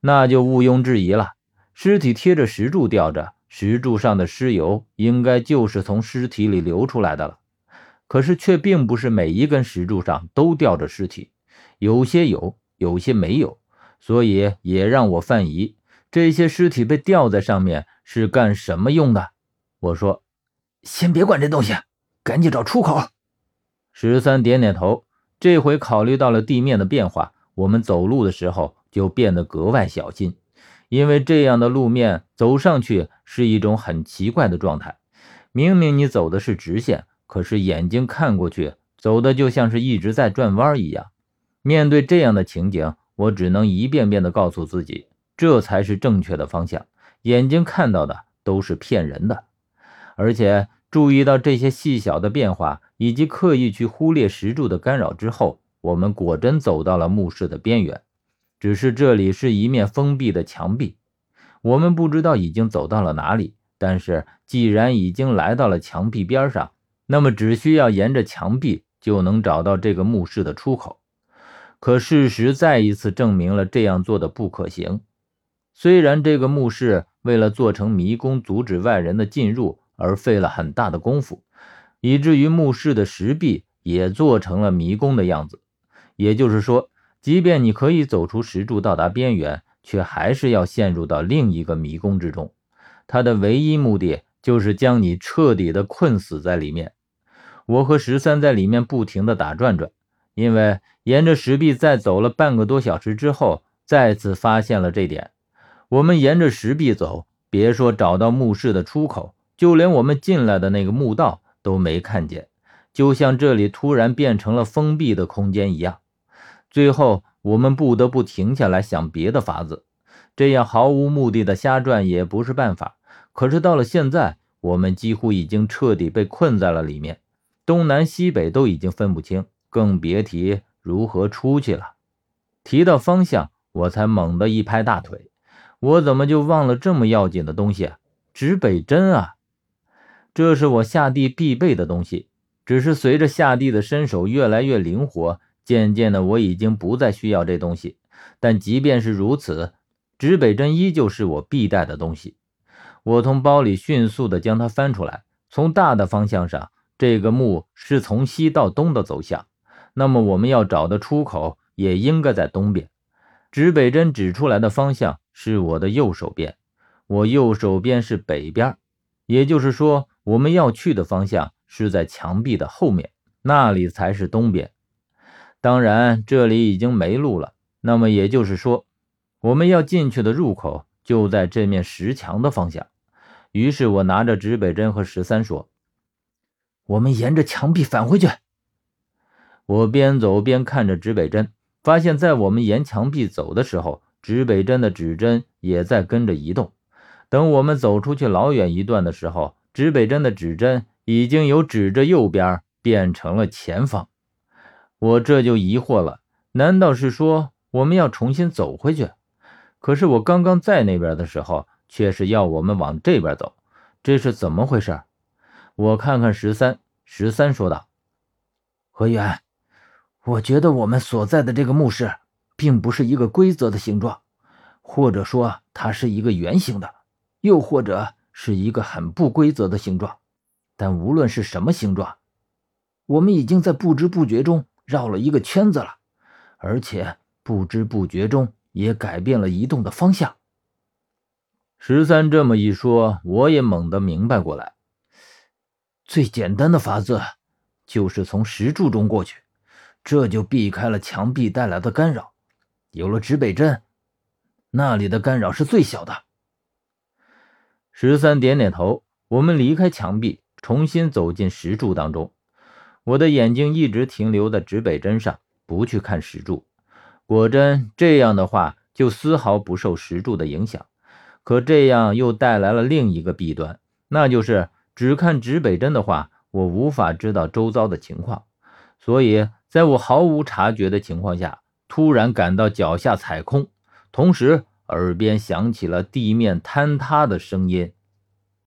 那就毋庸置疑了。尸体贴着石柱吊着，石柱上的尸油应该就是从尸体里流出来的了。可是却并不是每一根石柱上都吊着尸体，有些有，有些没有，所以也让我犯疑：这些尸体被吊在上面是干什么用的？我说：“先别管这东西，赶紧找出口。”十三点点头。这回考虑到了地面的变化，我们走路的时候就变得格外小心，因为这样的路面走上去是一种很奇怪的状态。明明你走的是直线。可是眼睛看过去，走的就像是一直在转弯一样。面对这样的情景，我只能一遍遍地告诉自己，这才是正确的方向。眼睛看到的都是骗人的。而且注意到这些细小的变化，以及刻意去忽略石柱的干扰之后，我们果真走到了墓室的边缘。只是这里是一面封闭的墙壁，我们不知道已经走到了哪里。但是既然已经来到了墙壁边上，那么只需要沿着墙壁就能找到这个墓室的出口，可事实再一次证明了这样做的不可行。虽然这个墓室为了做成迷宫，阻止外人的进入而费了很大的功夫，以至于墓室的石壁也做成了迷宫的样子。也就是说，即便你可以走出石柱到达边缘，却还是要陷入到另一个迷宫之中。它的唯一目的就是将你彻底的困死在里面。我和十三在里面不停的打转转，因为沿着石壁再走了半个多小时之后，再次发现了这点。我们沿着石壁走，别说找到墓室的出口，就连我们进来的那个墓道都没看见，就像这里突然变成了封闭的空间一样。最后，我们不得不停下来想别的法子，这样毫无目的的瞎转也不是办法。可是到了现在，我们几乎已经彻底被困在了里面。东南西北都已经分不清，更别提如何出去了。提到方向，我才猛地一拍大腿：我怎么就忘了这么要紧的东西——指北针啊！这是我下地必备的东西。只是随着下地的身手越来越灵活，渐渐的我已经不再需要这东西。但即便是如此，指北针依旧是我必带的东西。我从包里迅速地将它翻出来，从大的方向上。这个墓是从西到东的走向，那么我们要找的出口也应该在东边。指北针指出来的方向是我的右手边，我右手边是北边，也就是说，我们要去的方向是在墙壁的后面，那里才是东边。当然，这里已经没路了，那么也就是说，我们要进去的入口就在这面石墙的方向。于是我拿着指北针和十三说。我们沿着墙壁返回去。我边走边看着指北针，发现，在我们沿墙壁走的时候，指北针的指针也在跟着移动。等我们走出去老远一段的时候，指北针的指针已经由指着右边变成了前方。我这就疑惑了：难道是说我们要重新走回去？可是我刚刚在那边的时候，却是要我们往这边走，这是怎么回事？我看看十三，十三说道：“何源，我觉得我们所在的这个墓室，并不是一个规则的形状，或者说它是一个圆形的，又或者是一个很不规则的形状。但无论是什么形状，我们已经在不知不觉中绕了一个圈子了，而且不知不觉中也改变了移动的方向。”十三这么一说，我也猛地明白过来。最简单的法子，就是从石柱中过去，这就避开了墙壁带来的干扰。有了指北针，那里的干扰是最小的。十三点点头，我们离开墙壁，重新走进石柱当中。我的眼睛一直停留在指北针上，不去看石柱。果真这样的话，就丝毫不受石柱的影响。可这样又带来了另一个弊端，那就是。只看指北针的话，我无法知道周遭的情况，所以在我毫无察觉的情况下，突然感到脚下踩空，同时耳边响起了地面坍塌的声音。